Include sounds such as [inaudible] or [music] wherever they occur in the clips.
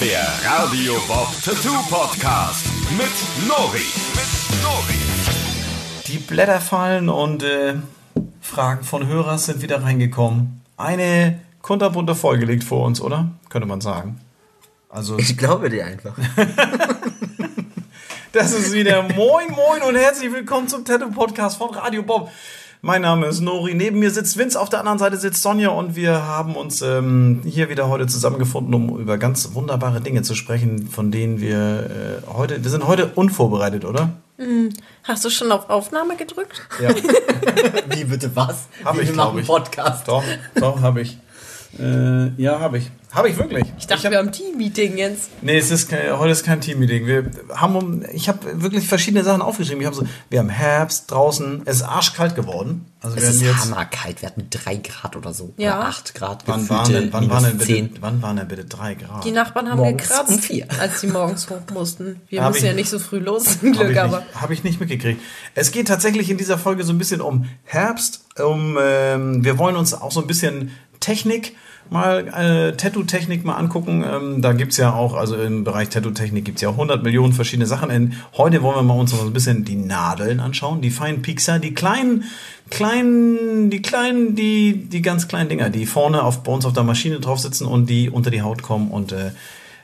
Der Radio Bob Tattoo Podcast mit Nori. Mit Nori. Die Blätter fallen und äh, Fragen von Hörern sind wieder reingekommen. Eine kunterbunte Folge liegt vor uns, oder? Könnte man sagen. Also, Ich glaube dir einfach. [laughs] das ist wieder Moin Moin und herzlich willkommen zum Tattoo Podcast von Radio Bob. Mein Name ist Nori, neben mir sitzt Vince, auf der anderen Seite sitzt Sonja und wir haben uns ähm, hier wieder heute zusammengefunden, um über ganz wunderbare Dinge zu sprechen, von denen wir äh, heute, wir sind heute unvorbereitet, oder? Hast du schon auf Aufnahme gedrückt? Ja, [laughs] Wie bitte was? Hab Wie, ich, wir machen ich. Podcast. doch, doch, habe ich. Äh, ja, habe ich. Habe ich wirklich. Ich dachte, wir haben Team-Meeting jetzt. Nee, es ist kein, heute ist kein Teammeeting. Wir haben um, ich habe wirklich verschiedene Sachen aufgeschrieben. Ich habe so, wir haben Herbst draußen, es ist arschkalt geworden. Also wir Es ist haben jetzt hammerkalt. Wir hatten 3 Grad oder so. Ja. Oder 8 Grad. wann waren denn, wann waren denn bitte, 10. wann waren denn bitte drei Grad? Die Nachbarn haben Morgens gekratzt, um vier. als sie morgens hoch mussten. Wir Hab müssen ich- ja nicht so früh los, zum Habe Glück, ich, aber. nicht- hab ich nicht mitgekriegt. Es geht tatsächlich in dieser Folge so ein bisschen um Herbst. Um, ähm, wir wollen uns auch so ein bisschen Technik mal, äh, Tattoo-Technik mal angucken. Ähm, da gibt's ja auch, also im Bereich Tattoo-Technik gibt's ja 100 Millionen verschiedene Sachen. In, heute wollen wir mal uns noch ein bisschen die Nadeln anschauen, die feinen Piekser, die kleinen, kleinen, die kleinen, die, die ganz kleinen Dinger, die vorne auf, bei uns auf der Maschine drauf sitzen und die unter die Haut kommen und äh,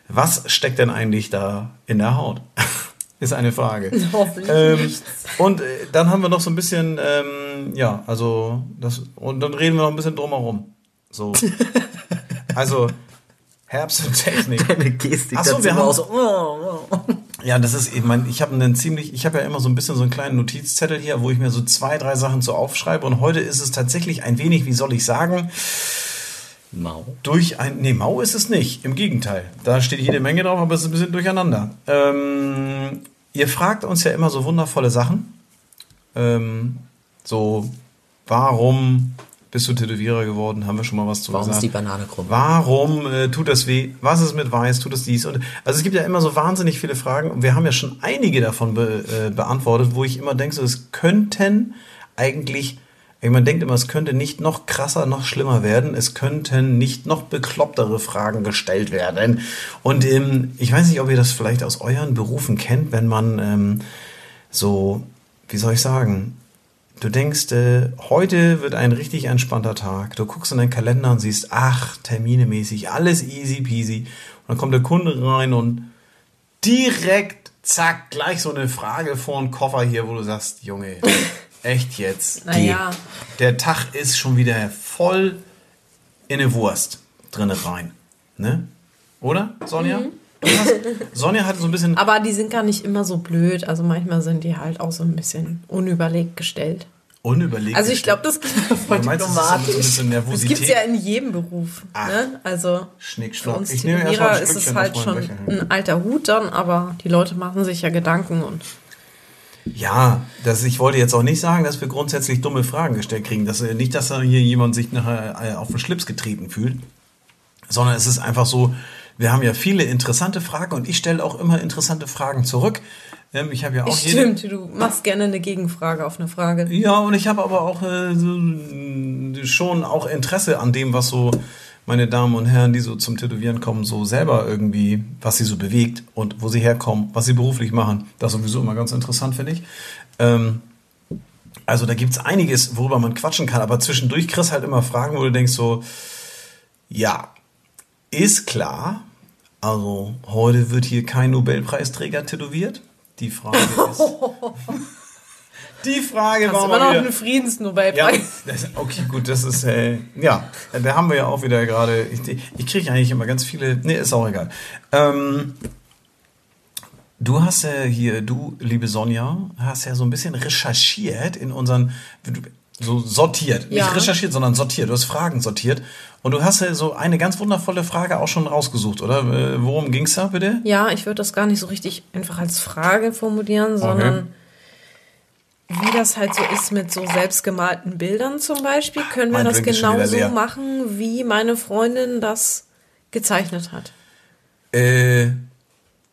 was steckt denn eigentlich da in der Haut? [laughs] Ist eine Frage. [laughs] Hoffentlich Ähm, und äh, dann haben wir noch so ein bisschen, ähm, ja, also das und dann reden wir noch ein bisschen drumherum. So, also Herbst und Technik. [laughs] Deine Gestik Ach so, wir haben- auch so. Oh, oh. Ja, das ist, ich meine, ich habe einen ziemlich, ich habe ja immer so ein bisschen so einen kleinen Notizzettel hier, wo ich mir so zwei, drei Sachen so aufschreibe. Und heute ist es tatsächlich ein wenig, wie soll ich sagen, Mau. durch ein, nee, mau ist es nicht. Im Gegenteil. Da steht jede Menge drauf, aber es ist ein bisschen durcheinander. Ähm, ihr fragt uns ja immer so wundervolle Sachen. Ähm, so, warum bist du Tätowierer geworden? Haben wir schon mal was zu Warum ist gesagt? die Banane krumm? Warum äh, tut das weh? Was ist mit Weiß? Tut es dies? Und, also es gibt ja immer so wahnsinnig viele Fragen. Und wir haben ja schon einige davon be, äh, beantwortet, wo ich immer denke, so, es könnten eigentlich, man denkt immer, es könnte nicht noch krasser, noch schlimmer werden. Es könnten nicht noch beklopptere Fragen gestellt werden. Und ähm, ich weiß nicht, ob ihr das vielleicht aus euren Berufen kennt, wenn man ähm, so, wie soll ich sagen, Du denkst, äh, heute wird ein richtig entspannter Tag. Du guckst in deinen Kalender und siehst, ach, terminemäßig, alles easy peasy. Und dann kommt der Kunde rein und direkt, zack, gleich so eine Frage vor den Koffer hier, wo du sagst, Junge, [laughs] echt jetzt? Naja. Der Tag ist schon wieder voll in eine Wurst drinne rein. Ne? Oder, Sonja? Du hast, [laughs] Sonja hat so ein bisschen. Aber die sind gar nicht immer so blöd. Also manchmal sind die halt auch so ein bisschen unüberlegt gestellt. Unüberlegt. Also ich glaube, das gibt [laughs] voll Du meinst, es ist so ein diplomatisch. bisschen Das Nervosität? gibt's ja in jedem Beruf. Ach. Ne? Also Schnick, für uns Ich nehme erst mal ist es halt schon ein alter Hut dann, aber die Leute machen sich ja Gedanken und Ja, das, ich wollte jetzt auch nicht sagen, dass wir grundsätzlich dumme Fragen gestellt kriegen. Dass, äh, nicht, dass da hier jemand sich nachher äh, auf den Schlips getreten fühlt, sondern es ist einfach so, wir haben ja viele interessante Fragen und ich stelle auch immer interessante Fragen zurück. Ähm, ich habe ja auch jede- Stimmt, du machst gerne eine Gegenfrage auf eine Frage. Ja, und ich habe aber auch äh, äh, schon auch Interesse an dem, was so meine Damen und Herren, die so zum Tätowieren kommen, so selber irgendwie, was sie so bewegt und wo sie herkommen, was sie beruflich machen. Das ist sowieso immer ganz interessant, finde ich. Ähm, also da gibt's einiges, worüber man quatschen kann, aber zwischendurch kriegst halt immer Fragen, wo du denkst so, ja, ist klar, also heute wird hier kein Nobelpreisträger tätowiert. Die Frage [laughs] ist... Die Frage Hast war immer mal noch wieder, einen ja, Friedensnobelpreis. das, okay, gut, das ist, äh, ja, da haben wir ja auch wieder gerade, ich, ich kriege eigentlich immer ganz viele, nee, ist auch egal. Ähm, du hast ja hier, du, liebe Sonja, hast ja so ein bisschen recherchiert in unseren, so sortiert, Ja. nicht recherchiert, sondern sortiert, du hast Fragen sortiert und du hast ja so eine ganz wundervolle Frage auch schon rausgesucht, oder? Äh, Worum ging's da bitte? Ja, ich würde das gar nicht so richtig einfach als Frage formulieren, sondern wie das halt so ist mit so selbstgemalten Bildern zum Beispiel, können wir Mein das Drink genauso machen, wie meine Freundin das gezeichnet hat. Äh,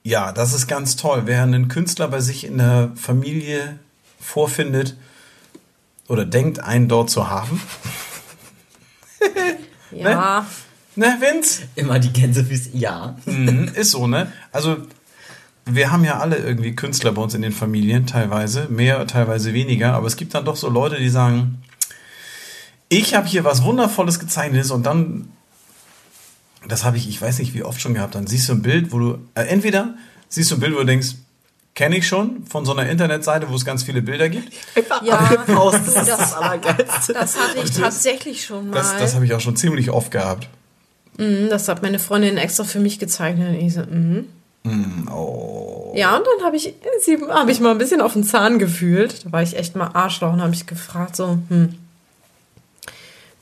ja, das ist ganz toll. Wer einen Künstler bei sich in der Familie vorfindet oder denkt, einen dort zu haben, [laughs] Ja, Ne, Vince? Immer die Gänsefüße. Ja. Mhm, [laughs] ist so, ne? Also, wir haben ja alle irgendwie Künstler bei uns in den Familien, teilweise. Mehr, teilweise weniger. Aber es gibt dann doch so Leute, die sagen, ich habe hier was Wundervolles gezeichnet und dann, das habe ich, ich weiß nicht wie oft schon gehabt, dann siehst du ein Bild, wo du, äh, entweder siehst du ein Bild, wo du denkst, kenne ich schon von so einer Internetseite, wo es ganz viele Bilder gibt. Ja, du, [laughs] [laughs] das ist das das, Allergeilste. das hatte ich tatsächlich schon mal. Das, das habe ich auch schon ziemlich oft gehabt. Mhm, das hat meine Freundin extra für mich gezeichnet. Und ich so, mhm. Oh. Ja, und dann habe ich, sie habe ich mal ein bisschen auf den Zahn gefühlt. Da war ich echt mal Arschloch und habe ich gefragt, so, hm.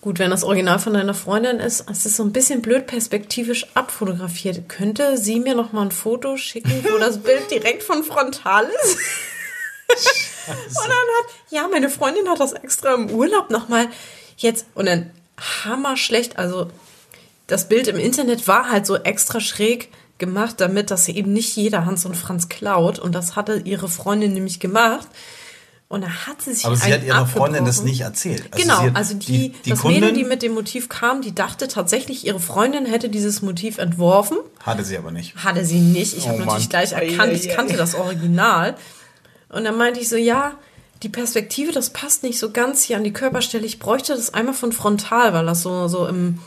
Gut, wenn das Original von deiner Freundin ist, es ist so ein bisschen blöd perspektivisch abfotografiert. Könnte sie mir noch mal ein Foto schicken, wo das [laughs] Bild direkt von frontal ist? und dann hat, ja, meine Freundin hat das extra im Urlaub noch mal jetzt, und dann hammer schlecht, also das Bild im Internet war halt so extra schräg gemacht, damit das eben nicht jeder Hans und Franz klaut. Und das hatte ihre Freundin nämlich gemacht. Und da hat sie sich Aber sie hat ihrer Freundin das nicht erzählt. Also genau, hat- also die, das Kundin Mädel, die mit dem Motiv kam, die dachte tatsächlich, ihre Freundin hätte dieses Motiv entworfen. hatte sie aber nicht. Hatte sie nicht. Ich Oh habe natürlich gleich erkannt, ich kannte das Original. Und dann meinte ich so, ja, die Perspektive, das passt nicht so ganz hier an die Körperstelle. Ich bräuchte das einmal von frontal, weil das so, so im,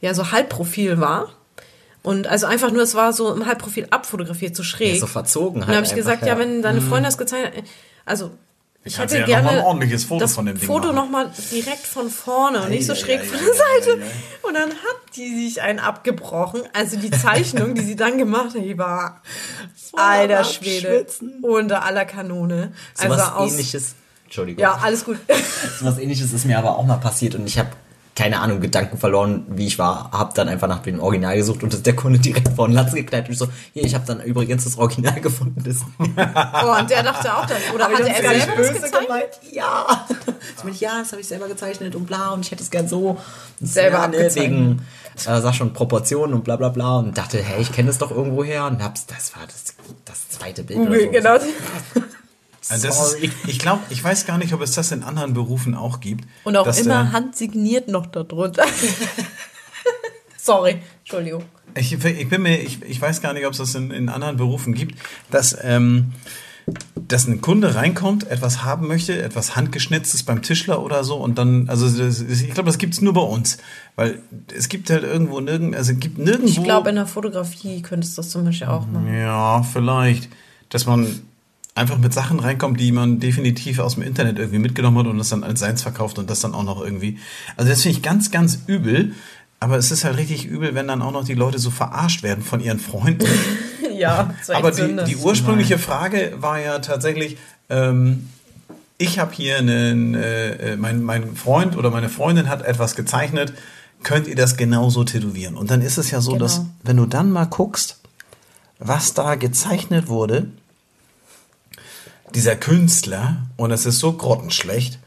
ja, so Halbprofil war. Und also einfach nur, es war so im Halbprofil abfotografiert, so schräg. Ja, so verzogen Und dann halt habe ich gesagt, ja. ja, wenn deine Freundin das gezeichnet also ich hätte ja noch gerne mal ein ordentliches Foto das von dem Ding Foto nochmal direkt von vorne und nicht so Ei, schräg ei, von ei, der ei, Seite. ei, ei. Und dann hat die sich einen abgebrochen. Also die Zeichnung, die sie dann gemacht hat, die war alter Schwede unter aller Kanone. So Also was aus, ähnliches. Entschuldigung. ja, alles gut. So was ähnliches ist mir aber auch mal passiert und ich habe keine Ahnung, Gedanken verloren, wie ich war, hab dann einfach nach dem Original gesucht und das der Kunde direkt vor den Latz geknallt und ich so, hier, ich habe dann übrigens das Original gefunden. Das [laughs] Oh, und der dachte auch das. Oder hatte er selber das gezeichnet? gemeint? Ja. Ich meine, ja, das habe ich selber gezeichnet und bla und ich hätte es gern so Selber ja, ne, wegen äh, sag schon Proportionen und bla bla bla und dachte, hey, ich kenne es doch irgendwo her und hab's, das war das, das zweite Bild oder so. Genau. [laughs] Also ist, ich glaube, ich weiß gar nicht, ob es das in anderen Berufen auch gibt. Und auch immer der- handsigniert noch darunter. [laughs] Sorry, Entschuldigung. Ich, ich bin mir, ich, ich weiß gar nicht, ob es das in, in anderen Berufen gibt, dass, ähm, dass ein Kunde reinkommt, etwas haben möchte, etwas handgeschnitztes beim Tischler oder so und dann, also das, ich glaube, das gibt's nur bei uns, weil es gibt halt irgendwo nirgend, also es gibt nirgendwo. Ich glaube, in der Fotografie könntest du das zum Beispiel auch machen. Ja, vielleicht, dass man einfach mit Sachen reinkommt, die man definitiv aus dem Internet irgendwie mitgenommen hat und das dann als seins verkauft und das dann auch noch irgendwie. Also das finde ich ganz, ganz übel. Aber es ist halt richtig übel, wenn dann auch noch die Leute so verarscht werden von ihren Freunden. [laughs] Ja, [laughs] Aber die, die ursprüngliche Frage war ja tatsächlich, ähm, ich habe hier einen, äh, äh, mein, mein Freund oder meine Freundin hat etwas gezeichnet, könnt ihr das genauso tätowieren? Und dann ist es ja so, Genau. dass wenn du dann mal guckst, was da gezeichnet wurde, dieser Künstler, und es ist so grottenschlecht,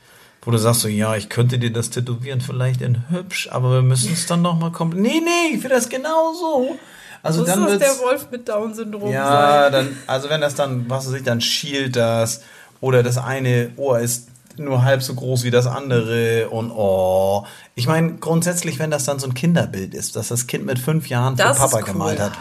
wo du sagst so, ja, ich könnte dir das tätowieren, vielleicht in hübsch, aber wir müssen es dann noch mal komplett. Nee, nee, ich will das genau so. Also Muss dann das der Wolf mit Down-Syndrom ja, sein? dann, also wenn das dann, was weiß ich, dann schielt das oder das eine Ohr ist nur halb so groß wie das andere und oh. Ich meine, grundsätzlich, wenn das dann so ein Kinderbild ist, dass das Kind mit fünf Jahren Das für Papa cool. gemalt hat,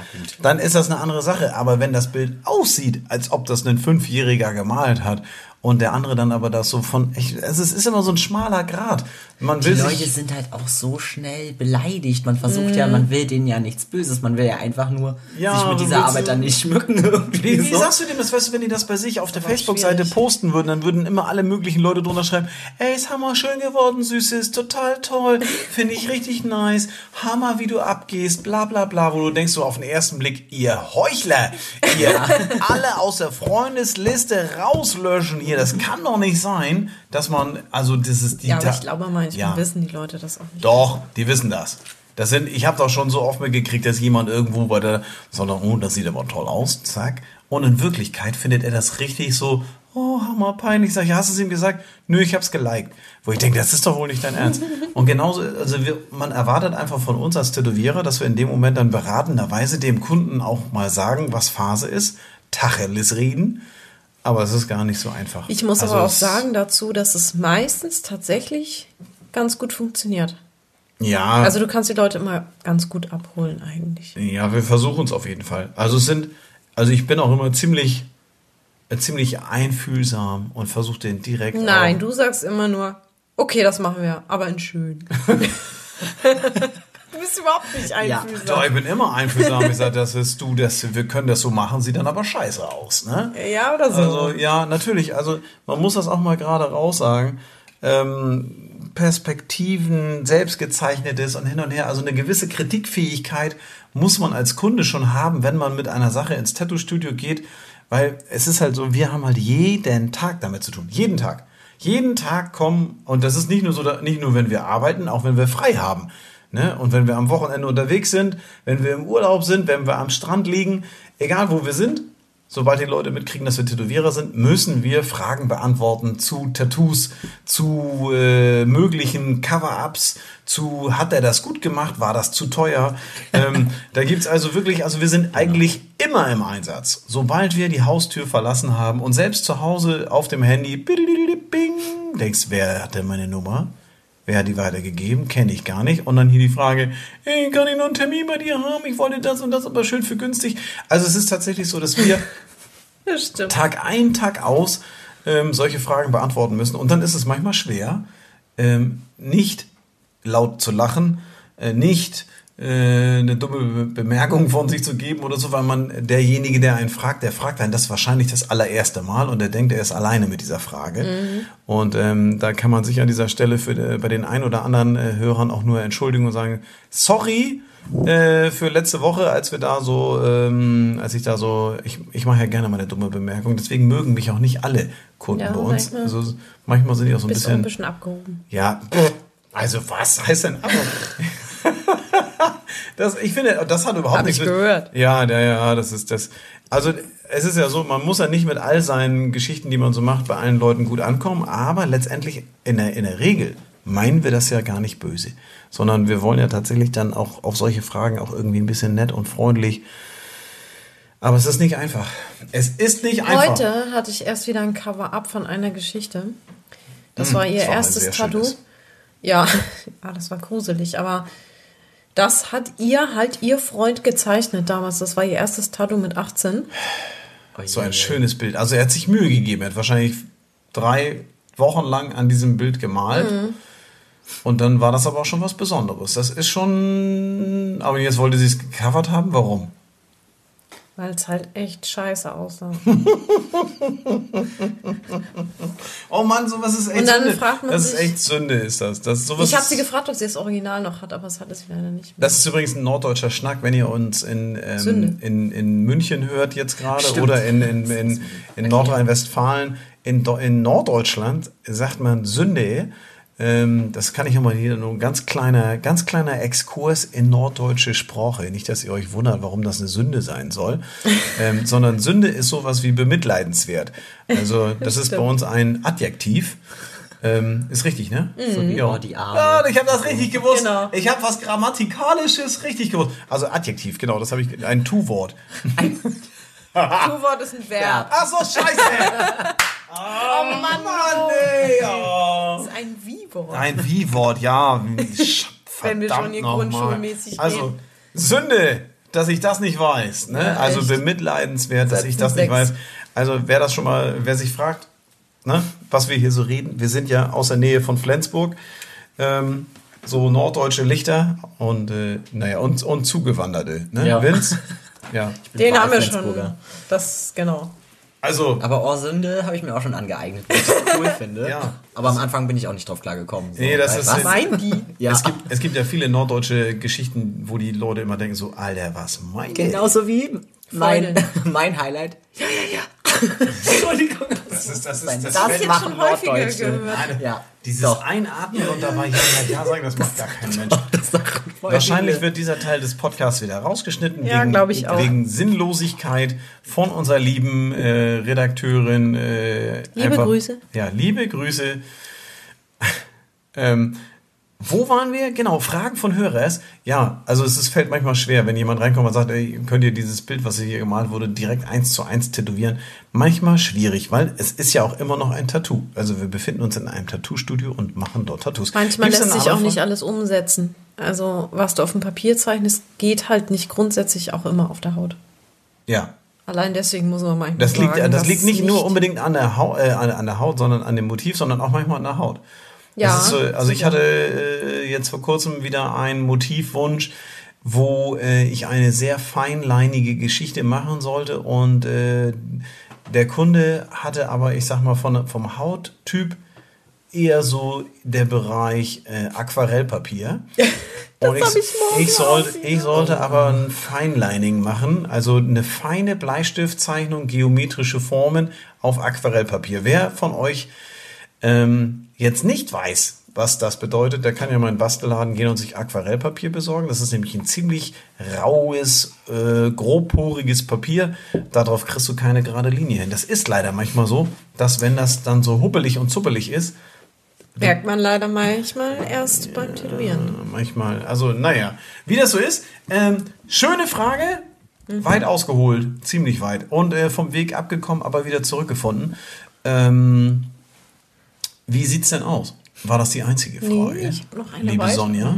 dann ist das eine andere Sache. Aber wenn das Bild aussieht, als ob das ein Fünfjähriger gemalt hat und der andere dann aber das so von, ich, also es ist immer so ein schmaler Grad. Man Die will Leute sich, sind halt auch so schnell beleidigt. Man versucht ja, man will denen ja nichts Böses. Man will ja einfach nur Ja, sich mit dieser Arbeit dann nicht schmücken. [laughs] Irgendwie Wie, so. sagst du dem das? Weißt du, wenn die das bei sich auf der Facebook-Seite posten würden, dann würden immer alle möglichen Leute drunter schreiben, ey, ist hammer schön geworden, Süßes, total toll, finde ich richtig nice, hammer, wie du abgehst, bla bla bla, wo du denkst so auf den ersten Blick, ihr Heuchler, ihr alle aus der Freundesliste rauslöschen hier, das kann doch nicht sein, dass man, also das ist die... Ja, aber ich glaube, manchmal Ja. wissen die Leute das auch nicht. Doch, die wissen das. Das sind, ich habe doch schon so oft mitgekriegt, dass jemand irgendwo bei der, sondern, oh, das sieht aber toll aus, zack. Und in Wirklichkeit findet er das richtig so, oh, hammer peinlich. Ich, hast du es ihm gesagt? Nö, ich hab's geliked. Wo ich denke, das ist doch wohl nicht dein Ernst. [laughs] Und genauso, also wir, man erwartet einfach von uns als Tätowierer, dass wir in dem Moment dann beratenderweise dem Kunden auch mal sagen, was Phase ist, Tacheles reden. Aber es ist gar nicht so einfach. Ich muss Also aber auch es- sagen dazu, dass es meistens tatsächlich ganz gut funktioniert. Ja, Also du kannst die Leute immer ganz gut abholen eigentlich. ja, wir versuchen es auf jeden Fall. Also es sind, also ich bin auch immer ziemlich, ziemlich einfühlsam und versuche den direkt. Nein, auch, du sagst immer nur, okay, das machen wir, aber in schön. [laughs] [laughs] du bist überhaupt nicht Doch, einfühlsam. ich bin immer einfühlsam. Ich sage, das ist du, das, wir können das so machen, sieht dann aber scheiße aus, ne? Ja, oder so. Also ja, natürlich. Also man muss das auch mal gerade raussagen. Ähm, Perspektiven, selbstgezeichnetes und hin und her. Also eine gewisse Kritikfähigkeit muss man als Kunde schon haben, wenn man mit einer Sache ins Tattoo-Studio geht, weil es ist halt so, wir haben halt jeden Tag damit zu tun. Jeden Tag. Jeden Tag kommen, und das ist nicht nur so, nicht nur wenn wir arbeiten, auch wenn wir frei haben. Ne? Und wenn wir am Wochenende unterwegs sind, wenn wir im Urlaub sind, wenn wir am Strand liegen, egal wo wir sind, sobald die Leute mitkriegen, dass wir Tätowierer sind, müssen wir Fragen beantworten zu Tattoos, zu äh, möglichen Cover-Ups, zu hat er das gut gemacht, war das zu teuer. [laughs] ähm, da gibt's also wirklich, also wir sind eigentlich immer im Einsatz. Sobald wir die Haustür verlassen haben und selbst zu Hause auf dem Handy, bing, denkst, wer hat denn meine Nummer? Wer hat die weitergegeben? Kenne ich gar nicht. Und dann hier die Frage, hey, kann ich noch einen Termin bei dir haben? Ich wollte das und das, aber schön für günstig. Also es ist tatsächlich so, dass wir [laughs] Das. Tag ein, Tag aus ähm, solche Fragen beantworten müssen. Und dann ist es manchmal schwer, ähm, nicht laut zu lachen, äh, nicht eine dumme Be Bemerkung von sich zu geben oder so, weil man derjenige, der einen fragt, der fragt einen das wahrscheinlich das allererste Mal und der denkt, er ist alleine mit dieser Frage. Und ähm, da kann man sich an dieser Stelle für, äh, bei den ein oder anderen äh, Hörern auch nur entschuldigen und sagen, sorry, äh, für letzte Woche, als wir da so, ähm, als ich da so, ich, ich mache ja gerne meine dumme Bemerkung, deswegen mögen mich auch nicht alle Kunden Ja, bei uns. manchmal. Also, manchmal sind die auch so ein du ein bisschen, bisschen abgehoben. ja, also was heißt denn aber? [laughs] das, ich finde, das hat überhaupt Hab nichts ich mit- gehört. Ja, ja, ja, das ist das. Also es ist ja so, man muss ja nicht mit all seinen Geschichten, die man so macht, bei allen Leuten gut ankommen, aber letztendlich in der, in der Regel meinen wir das ja gar nicht böse, sondern wir wollen ja tatsächlich dann auch auf solche Fragen auch irgendwie ein bisschen nett und freundlich. Aber es ist nicht einfach. Es ist nicht einfach. Heute hatte ich erst wieder ein Cover-up von einer Geschichte. Das war ihr das war erstes Tattoo. schönes. Ja, [laughs] ja, das war gruselig, aber das hat ihr halt ihr Freund gezeichnet damals. Das war ihr erstes Tattoo mit 18. So ein schönes Bild. Also er hat sich Mühe gegeben. Er hat wahrscheinlich drei Wochen lang an diesem Bild gemalt. Mhm. Und dann war das aber auch schon was Besonderes. Das ist schon. Aber jetzt wollte sie es gecovert haben. Warum? Weil es halt echt scheiße aussah. [laughs] Oh Mann, sowas ist echt Und dann Sünde. fragt man das ist sich- echt Sünde, ist das. das sowas Ich habe ist- sie gefragt, ob sie das Original noch hat, aber es hat es leider nicht. Das ist übrigens ein norddeutscher Schnack, wenn ihr uns in, ähm, in, in München hört jetzt gerade oder in, in, in, in Nordrhein-Westfalen. In, in Norddeutschland sagt man Sünde. Ähm, das kann ich immer hier nur ein ganz kleiner, ganz kleiner Exkurs in norddeutsche Sprache. Nicht, dass ihr euch wundert, warum das eine Sünde sein soll, [laughs] ähm, sondern Sünde ist sowas wie bemitleidenswert. Also [laughs] das ist bei uns ein Adjektiv. Ähm, ist richtig, ne? So wie auch. Oh, die Arme. Ja, ich habe das richtig gewusst. Genau. Ich habe was Grammatikalisches richtig gewusst. Also Adjektiv, genau, das habe ich. Ein Tu-Wort. [laughs] Tu-Wort ist ein Verb. Ach so, scheiße. [laughs] oh Mann, Mann ey. Oh. Das ist ein Wie-Wort. Ein Wie-Wort, ja. [laughs] Wenn wir schon hier grundschulmäßig Also. Sünde, dass ich das nicht weiß. Ne? Ja, also bemitleidenswert, dass ich das nicht weiß. Also, wer das schon mal, wer sich fragt, ne, was wir hier so reden, wir sind ja aus der Nähe von Flensburg. Ähm, so norddeutsche Lichter und äh, naja und, und Zugewanderte. Ne? Ja. Vince? [laughs] Ja. Den haben wir schon. Das, genau. Also, Aber Orsünde habe ich mir auch schon angeeignet, weil ich das cool [laughs] finde. Ja. Aber am Anfang bin ich auch nicht drauf klargekommen. So, Nee, das weil ist- was? Meinen die? [laughs] Ja, es, gibt, es gibt ja viele norddeutsche Geschichten, wo die Leute immer denken so, Alter, was meint genauso wie mein, [laughs] mein Highlight. Ja, ja, ja. [laughs] Entschuldigung. Das ist, das ist, das Das fällt- jetzt machen schon häufiger gehört. Ja, Dieses doch. Einatmen und dabei ja, ja, ja sagen, das macht gar kein Mensch. Wahrscheinlich wird dieser Teil des Podcasts wieder rausgeschnitten. Ja, wegen, ich auch. Wegen Sinnlosigkeit von unserer lieben äh, Redakteurin. Äh, Liebe Grüße. Ja, liebe Grüße. [laughs] ähm, wo waren wir? Genau, Fragen von Hörers. Ja, also es ist, fällt manchmal schwer, wenn jemand reinkommt und sagt, ey, könnt ihr dieses Bild, was hier gemalt wurde, direkt eins zu eins tätowieren. Manchmal schwierig, weil es ist ja auch immer noch ein Tattoo. Also wir befinden uns in einem Tattoo-Studio und machen dort Tattoos. Manchmal Gibt's lässt sich auch nicht alles umsetzen. also was du auf dem Papier zeichnest, geht halt nicht grundsätzlich auch immer auf der Haut. Ja. Allein deswegen muss man manchmal Das liegt, sagen, das liegt nicht, es nur unbedingt an der, Haut, äh, an der Haut, sondern an dem Motiv, sondern auch manchmal an der Haut. Ja, so, also ich hatte äh, jetzt vor kurzem wieder einen Motivwunsch, wo äh, ich eine sehr feinleinige Geschichte machen sollte und äh, der Kunde hatte aber, ich sag mal, von, vom Hauttyp eher so der Bereich äh, Aquarellpapier. [laughs] Und ich morgen ich, sollte, ich sollte aber ein Feinlining machen, also eine feine Bleistiftzeichnung, geometrische Formen auf Aquarellpapier. Wer von euch ähm, jetzt nicht weiß, was das bedeutet, der kann ja mal in den Bastelladen gehen und sich Aquarellpapier besorgen. Das ist nämlich ein ziemlich raues, äh, grobporiges Papier. Darauf kriegst du keine gerade Linie hin. Das ist leider manchmal so, dass wenn das dann so huppelig und zuppelig ist, Merkt man leider manchmal erst beim Tätowieren. manchmal, also naja, wie das so ist. Ähm, schöne Frage, weit ausgeholt, ziemlich weit und äh, vom Weg abgekommen, aber wieder zurückgefunden. Ähm, wie sieht's denn aus? War das die einzige Frage? Nee, ich hab noch eine Liebe weiter. Sonja,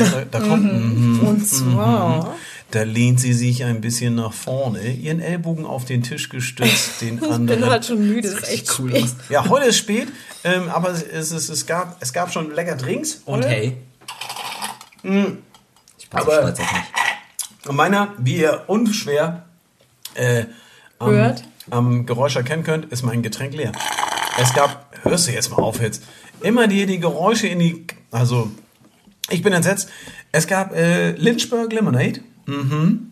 ja, da, da kommt, mhm. Und zwar, da lehnt sie sich ein bisschen nach vorne, ihren Ellbogen auf den Tisch gestützt, [laughs] den ich bin anderen. halt schon müde, ist echt cool spät. ja, heute ist spät, ähm, aber es, es, es, es, gab, es gab schon lecker Drinks. Und heute. hey. Ich bin so Aber- auf mich. Und meiner, wie ihr unschwer äh, am, Hört. am Geräusch erkennen könnt, ist mein Getränk leer. Es gab, hörst du jetzt mal auf jetzt, immer die, die Geräusche in die, also ich bin entsetzt. Es gab äh, Lynchburg Lemonade. Mhm.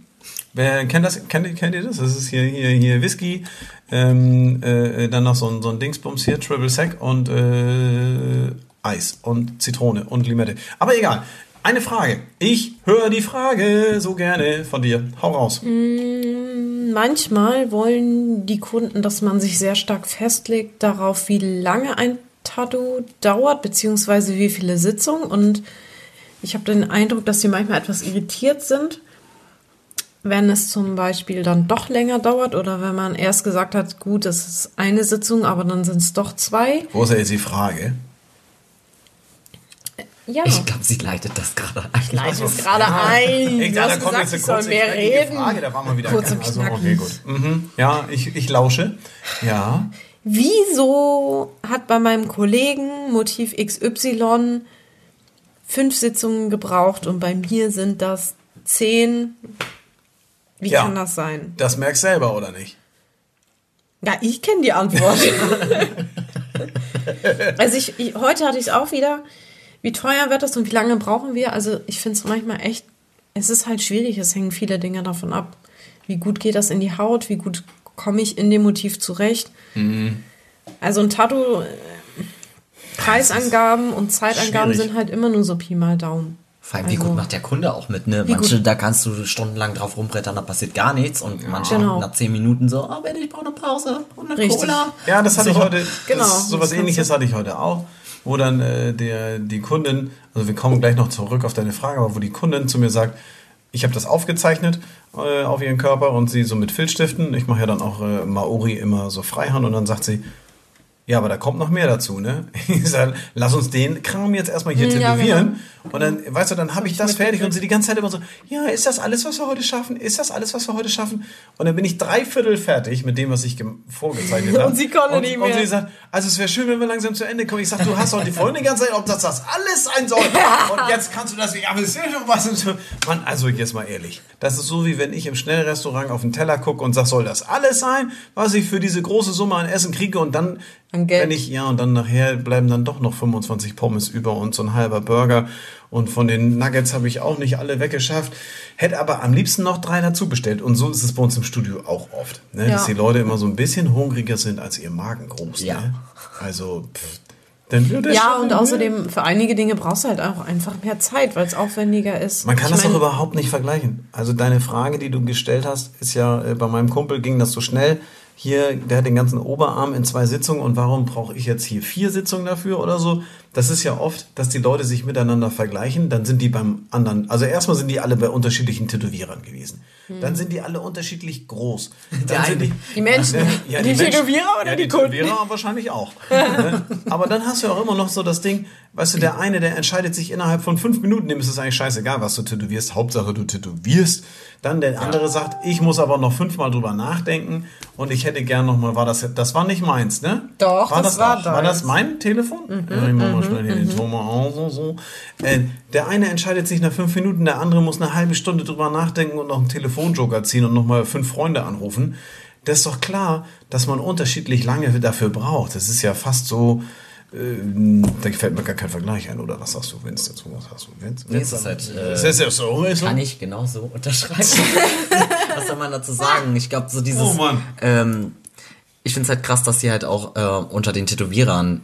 Wer kennt das? Kennt, kennt ihr das? Das ist hier, hier, hier Whisky, ähm, äh, dann noch so ein, so ein Dingsbums hier, Triple Sec und äh, Eis und Zitrone und Limette. Aber egal. Eine Frage. Ich höre die Frage so gerne von dir. Hau raus. Manchmal wollen die Kunden, dass man sich sehr stark festlegt darauf, wie lange ein Tattoo dauert, beziehungsweise wie viele Sitzungen. Und ich habe den Eindruck, dass sie manchmal etwas irritiert sind, wenn es zum Beispiel dann doch länger dauert oder wenn man erst gesagt hat, gut, es ist eine Sitzung, aber dann sind es doch zwei. Wo ist ja jetzt die Frage? Ja, Ich glaube, sie leitet das gerade ein. leite es gerade ein. Ich Du dachte, hast da kommt gesagt, jetzt ich eine soll kurze, mehr reden. Frage. Da war mal wieder Kurz und also, knackig. Okay, gut. Mhm. Ja, ich, ich lausche. Ja. Wieso hat bei meinem Kollegen Motiv XY fünf Sitzungen gebraucht und bei mir sind das zehn? Wie Ja. kann das sein? Das merkst selber, oder nicht? Ja, ich kenne die Antwort. [laughs] also ich, ich, heute hatte ich es auch wieder. Wie teuer wird das und wie lange brauchen wir? Also ich finde es manchmal echt, es ist halt schwierig. Es hängen viele Dinge davon ab. Wie gut geht das in die Haut? Wie gut komme ich in dem Motiv zurecht? Also ein Tattoo, äh, Preisangaben und Zeitangaben schwierig. sind halt immer nur so Pi mal Daumen. Vor allem, wie Also- gut macht der Kunde auch mit, ne? Wie Manche, gut- da kannst du stundenlang drauf rumbrettern, da passiert gar nichts. Und manche Genau. nach zehn Minuten so, oh, bitte, ich brauche eine Pause und eine Richtig. Cola. Ja, das hatte ich So. heute. Genau, Das, sowas das kannst ähnliches hatte ich heute auch, wo dann äh, der, die Kundin, also wir kommen gleich noch zurück auf deine Frage, aber wo die Kundin zu mir sagt, ich habe das aufgezeichnet äh, auf ihren Körper und sie so mit Filzstiften, ich mache ja dann auch äh, Maori immer so Freihand und dann sagt sie, ja, aber da kommt noch mehr dazu, ne? [laughs] Ich sag, lass uns den Kram jetzt erstmal hier Ja, genau. tätowieren. Und dann, weißt du, dann habe ich das fertig und sie die ganze Zeit immer so, ja, ist das alles, was wir heute schaffen? Ist das alles, was wir heute schaffen? Und dann bin ich dreiviertel fertig mit dem, was ich vorgezeichnet [laughs] habe. Und sie konnte und, nicht Und mehr. sie sagt, also es wäre schön, wenn wir langsam zu Ende kommen. Ich sag, du hast doch die Freunde die ganze Zeit, ob das das alles sein soll. [laughs] Und jetzt kannst du das nicht, aber es ist ja schon was. Und so. Mann, also jetzt mal ehrlich. Das ist so, wie wenn ich im Schnellrestaurant auf den Teller gucke und sag, soll das alles sein, was ich für diese große Summe an Essen kriege? Und dann, An Geld. wenn ich, ja, und dann nachher bleiben dann doch noch 25 Pommes über und so ein halber Burger. Und von den Nuggets habe ich auch nicht alle weggeschafft. Hätte aber am liebsten noch drei dazu bestellt. Und so ist es bei uns im Studio auch oft. Ne? Dass Ja. die Leute immer so ein bisschen hungriger sind als ihr Magen groß. Ja. Ne? Also, pff, Ja, und ne? außerdem für einige Dinge brauchst du halt auch einfach mehr Zeit, weil es aufwendiger ist. Man kann Ich das doch überhaupt nicht vergleichen. Also deine Frage, die du gestellt hast, ist ja, äh, bei meinem Kumpel ging das so schnell. Hier, der hat den ganzen Oberarm in zwei Sitzungen und warum brauche ich jetzt hier vier Sitzungen dafür oder so? Das ist ja oft, dass die Leute sich miteinander vergleichen, dann sind die beim anderen, also erstmal sind die alle bei unterschiedlichen Tätowierern gewesen. Dann sind die alle unterschiedlich groß. Dann sind eine- Die Menschen. ja, die, Menschen- Tätowierer oder ja, die, die Kunden? Tätowierer [laughs] wahrscheinlich auch. Ne? Aber dann hast du auch immer noch so das Ding, weißt du, der eine, der entscheidet sich innerhalb von fünf Minuten, dem ist es eigentlich scheißegal, was du tätowierst, Hauptsache du tätowierst. Dann der andere sagt, ich muss aber noch fünfmal drüber nachdenken und ich hätte gern nochmal, war das, das war nicht meins, ne? Doch, war das war auch? War das mein Telefon? ja, mal schnell hier den aus und so. Äh, der eine entscheidet sich nach fünf Minuten, der andere muss eine halbe Stunde drüber nachdenken und noch einen Telefonjoker ziehen und nochmal fünf Freunde anrufen. Das ist doch klar, dass man unterschiedlich lange dafür braucht. Das ist ja fast so, äh, da fällt mir gar kein Vergleich ein, oder was sagst du, Vince, dazu? Was sagst du, Vince? Nee, es ist halt, äh, das ist ja so. Ist so. Kann ich genauso unterschreiben. [laughs] Was soll man dazu sagen? Ich glaube, so dieses. Oh Mann. Ähm, ich finde es halt krass, dass sie halt auch äh, unter den Tätowierern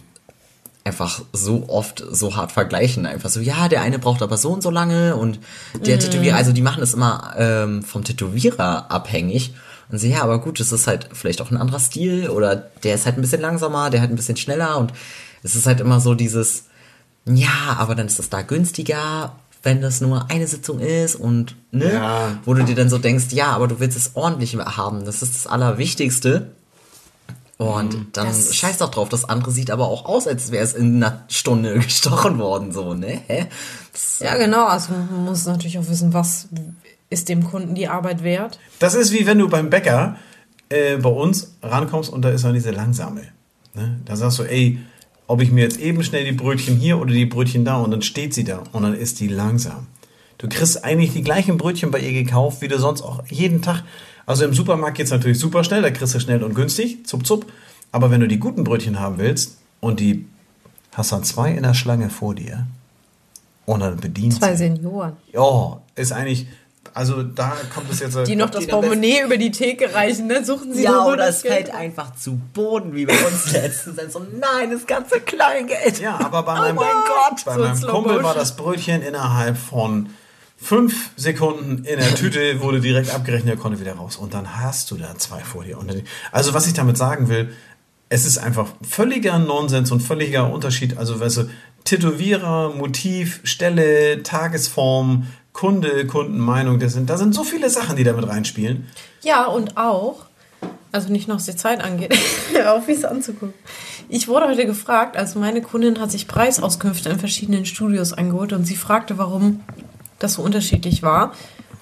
einfach so oft so hart vergleichen. Einfach so, ja, der eine braucht aber so und so lange und der Tätowierer, also die machen es immer ähm, vom Tätowierer abhängig. Und sie, ja, aber gut, es ist halt vielleicht auch ein anderer Stil oder der ist halt ein bisschen langsamer, der halt ein bisschen schneller und es ist halt immer so dieses, ja, aber dann ist das da günstiger, wenn das nur eine Sitzung ist und ne, Ja. wo du dir dann so denkst, ja, aber du willst es ordentlich haben, das ist das Allerwichtigste. Und Mhm. dann Das- scheiß doch drauf, das andere sieht aber auch aus, als wäre es in einer Stunde [laughs] gestochen worden, so, ne? Das, Ja, genau. Also man muss natürlich auch wissen, was ist dem Kunden die Arbeit wert. Das ist wie wenn du beim Bäcker äh, bei uns rankommst und da ist noch diese langsame. Ne? Da sagst du, ey, ob ich mir jetzt eben schnell die Brötchen hier oder die Brötchen da und dann steht sie da und dann ist die langsam. Du kriegst eigentlich die gleichen Brötchen bei ihr gekauft, wie du sonst auch jeden Tag. Also im Supermarkt geht's natürlich super schnell, da kriegst du schnell und günstig, zup zup. Aber wenn du die guten Brötchen haben willst und die hast dann zwei in der Schlange vor dir und dann bedienst Zwei sie. Senioren. Ja, ist eigentlich, also da kommt es jetzt... Die noch das Portemonnaie über die Theke reichen, ne? Suchen sie ja, nur oder das es fällt einfach zu Boden, wie bei uns [laughs] letztens. So, nein, das ganze Kleingeld. Ja, aber bei Oh meinem, mein Gott, bei so in meinem Kumpel war das Brötchen innerhalb von fünf Sekunden in der Tüte, wurde direkt abgerechnet, er konnte wieder raus. Und dann hast du da zwei vor dir. Also was ich damit sagen will, es ist einfach völliger Nonsens und völliger Unterschied. Also weißt du, Tätowierer, Motiv, Stelle, Tagesform, Kunde, Kundenmeinung, das sind, da sind so viele Sachen, die da mit reinspielen. Ja, und auch, also nicht nur was die Zeit angeht, [laughs] auch wie es anzugucken. Ich wurde heute gefragt, also meine Kundin hat sich Preisauskünfte in verschiedenen Studios eingeholt und sie fragte, warum das so unterschiedlich war.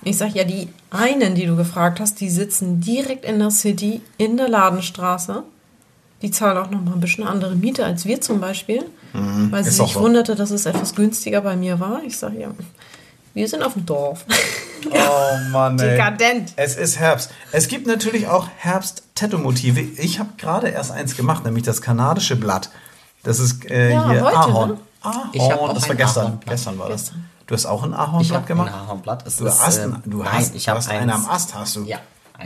Ich sage ja, die einen, die du gefragt hast, die sitzen direkt in der City, in der Ladenstraße. Die zahlen auch noch mal ein bisschen andere Miete als wir zum Beispiel, weil sie sich so. wunderte, dass es etwas günstiger bei mir war. Ich sage ja, wir sind auf dem Dorf. Oh Mann, [laughs] ey. Dekadent. Es ist Herbst. Es gibt natürlich auch Herbst-Tattoo-Motive. Ich habe gerade erst eins gemacht, nämlich das kanadische Blatt. Das ist äh, Ja, hier heute, Ahorn. ne? Ahorn. Ich hab auch das war gestern. Ahornblatt. Gestern war das. Gestern. Du hast auch ein Ich Ahornblatt habe gemacht? ein Ahornblatt. Es Du ist, hast, ähm, ein, du nein, hast, ich du habe hast einen am. Ast, hast du. Ja.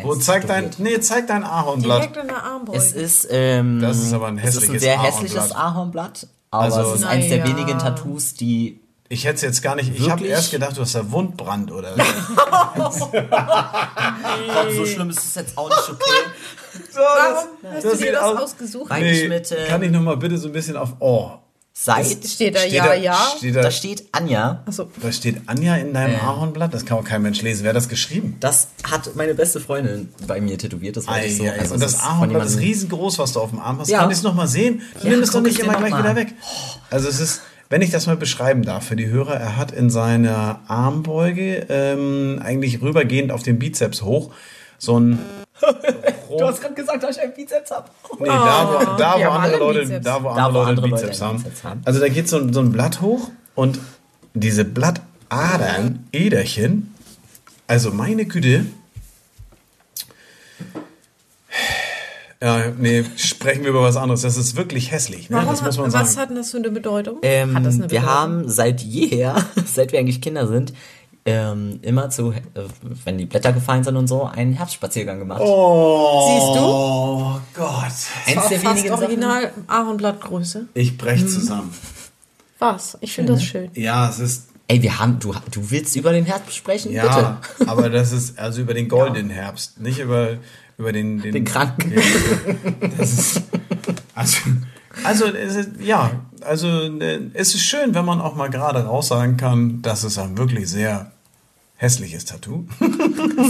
Wo zeig dein, nee, zeig dein Ahornblatt. Direkt in der Armbeuge. Es ist, ähm, Das ist aber ein es ist ein hässliches sehr Ahornblatt. hässliches Ahornblatt. Aber Also- es ist eins der Naja. wenigen Tattoos, die Ich hätte es jetzt gar nicht. Ich habe Wirklich? erst gedacht, du hast da Wundbrand oder. Komm, [laughs] so schlimm ist es jetzt auch nicht okay. Warum hast das du dir das aus- ausgesucht? Nee, mit, ähm, kann ich noch mal bitte so ein bisschen auf. Oh. Seit Steht da Steht ja, da, ja. Steht da, da steht Anja. Achso. da steht Anja in deinem Ja. Ahornblatt. Das kann auch kein Mensch lesen. Wer hat das geschrieben? Das hat meine beste Freundin bei mir tätowiert. Das war Ei, so. ei, Also und das ist Ahornblatt ist riesengroß, was du auf dem Arm hast. Ja. Kann ich es noch mal sehen? Ja, Nimm es doch nicht immer gleich mal wieder weg. Also es ist, wenn ich das mal beschreiben darf für die Hörer, er hat in seiner Armbeuge ähm, eigentlich rübergehend auf den Bizeps hoch so ein [laughs] Du hast gerade gesagt, dass ich einen Bizeps habe. Nee, da wo, da, wir wo andere Leute, da, wo Da, andere wo Leute andere Bizeps, einen haben. Bizeps haben. Also da geht so, ein- so ein Blatt hoch und diese Blattadern, Äderchen, also meine Güte. Ja, nee, sprechen wir über was anderes. Das ist wirklich hässlich, ne? Warum, das muss man was sagen. hat denn das für eine Bedeutung? Ähm, hat das eine wir Bedeutung? haben seit jeher, [laughs] seit wir eigentlich Kinder sind, ähm, immer zu, äh, wenn die Blätter gefallen sind und so, einen Herbstspaziergang gemacht. Oh Gott. Eins der fast wenigen original Ahornblattgröße. Ich brech zusammen. Was? Ich finde das schön. Ja, es ist. Ey, wir haben, du, du willst über den Herbst sprechen? Ja, aber das ist also über den goldenen Herbst, nicht über, über den, den, Den Kranken. Ja, das ist, also, also es ist, ja, also äh, es ist schön, wenn man auch mal gerade raus sagen kann, das ist ein wirklich sehr hässliches Tattoo. Was?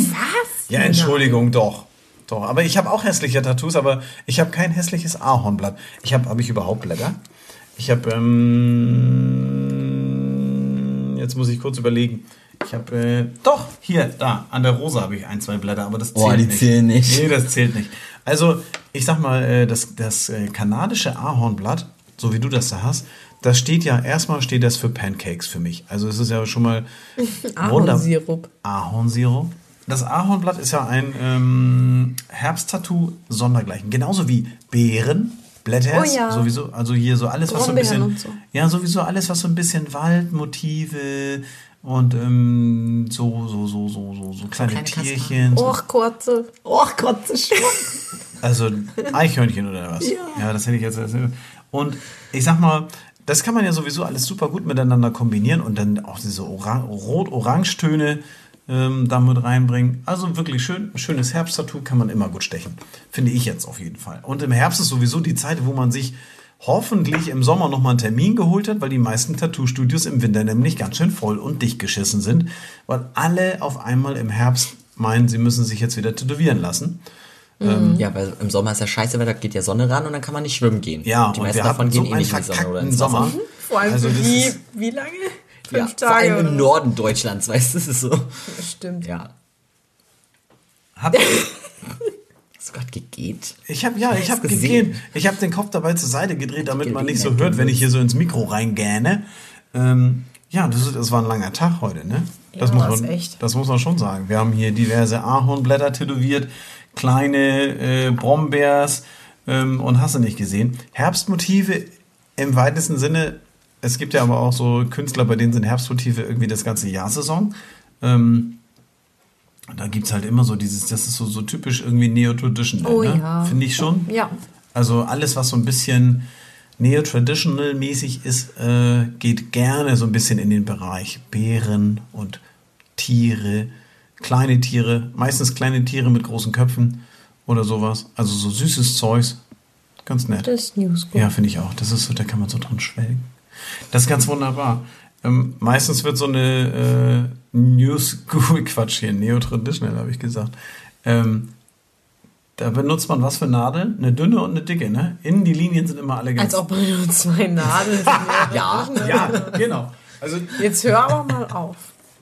[laughs] Ja, Entschuldigung, doch. Doch, aber ich habe auch hässliche Tattoos, aber ich habe kein hässliches Ahornblatt. Ich habe, habe ich überhaupt Blätter? Ich habe, ähm, jetzt muss ich kurz überlegen. Ich habe, äh, doch, hier, da, an der Rose habe ich ein, zwei Blätter, aber das zählt Oh, die nicht. zählen nicht. Nee, das zählt nicht. Also, ich sag mal, äh, das, das äh, kanadische Ahornblatt, so wie du das da hast, das steht ja, erstmal steht das für Pancakes für mich. Also es ist ja schon mal [laughs] Ahornsirup. Ahornsirup. Das Ahornblatt ist ja ein ähm, Herbsttattoo sondergleichen. Genauso wie Beeren, Blätters, Oh ja. sowieso. Also hier so alles, was so ein bisschen. So. Ja, sowieso alles, was so ein bisschen Waldmotive und ähm, so, so, so, so, so, so kleine, kleine. Tierchen. So. Och, kurze. Oh Gott, das ist Also Eichhörnchen oder was? Ja. das hätte ich jetzt. Und ich sag mal, das kann man ja sowieso alles super gut miteinander kombinieren und dann auch diese Orang Rot-Orange-Töne ähm, damit reinbringen. Also wirklich schön, schönes Herbsttattoo kann man immer gut stechen. Finde ich jetzt auf jeden Fall. Und im Herbst ist sowieso die Zeit, wo man sich hoffentlich im Sommer nochmal einen Termin geholt hat, weil die meisten Tattoo-Studios im Winter nämlich ganz schön voll und dicht geschissen sind, weil alle auf einmal im Herbst meinen, sie müssen sich jetzt wieder tätowieren lassen. Ja, weil im Sommer ist ja scheiße, weil da geht ja Sonne ran und dann kann man nicht schwimmen gehen. Ja, und die und meisten wir davon gehen so eh nicht in die Sonne oder ins Wasser. Sommer. Vor allem Also das wie, wie lange? Ja, Fünf vor Tage. allem oder im. Norden Deutschlands, [laughs] weißt du, das ist so. Stimmt. Ja. Habt, [laughs] Hast du gerade gegeht? ich habe ja, ich habe gesehen. gegeben. Ich habe den Kopf dabei zur Seite gedreht, damit man nicht so hört, wenn ich hier so ins Mikro reingähne. Ähm, ja, das, ist, das war ein langer Tag heute, ne? Das Ja, muss man, echt. das muss man schon sagen. Wir haben hier diverse Ahornblätter tätowiert, kleine äh, Brombeers ähm, und hast du nicht gesehen. Herbstmotive im weitesten Sinne. Es gibt ja aber auch so Künstler, bei denen sind Herbstmotive irgendwie das ganze Jahr Saison. Ähm, da gibt es halt immer so dieses, das ist so, so typisch irgendwie Neo-Traditional, Oh ne? ja. Finde ich schon. Ja. Also alles, was so ein bisschen Neo-Traditional-mäßig ist, äh, geht gerne so ein bisschen in den Bereich Bären und Tiere, kleine Tiere, meistens kleine Tiere mit großen Köpfen oder sowas. Also so süßes Zeugs. Ganz nett. Das ist News. Gut. Ja, finde ich auch. Das ist so, da kann man so dran schwelgen. Das ist ganz wunderbar. Ähm, meistens wird so eine äh, New School [laughs] Quatsch hier, Neo-Traditional, habe ich gesagt. Ähm, da benutzt man was für Nadeln? Eine dünne und eine dicke, ne? Innen die Linien sind immer alle ganz. Als ob man nur zwei Nadeln [laughs] sind. Ja. ja, genau. Also Jetzt hör aber mal auf.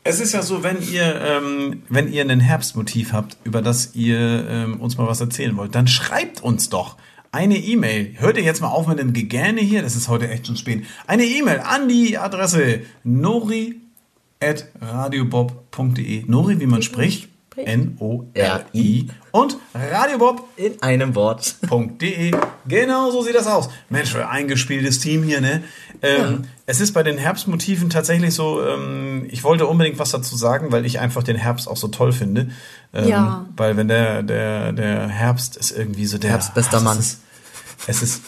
Es ist ja so, wenn ihr, ähm, wenn ihr ein Herbstmotiv habt, über das ihr ähm, uns mal was erzählen wollt, dann schreibt uns doch eine E-Mail. Hört ihr jetzt mal auf mit dem Gegähne hier? Das ist heute echt schon spät. Eine E-Mail an die Adresse nori at radiobob.de. Nori, wie man spricht. N-O-R-I. Und radiobob In einem Wort. [laughs] www.de. Genau so sieht das aus. Mensch, für ein eingespieltes Team hier, ne? Ähm, Es ist bei den Herbstmotiven tatsächlich so, ähm, ich wollte unbedingt was dazu sagen, weil ich einfach den Herbst auch so toll finde. Ähm, Ja. Weil wenn der, der, der Herbst ist irgendwie so der. Herbst, bester ach, Mann. Es ist, es ist,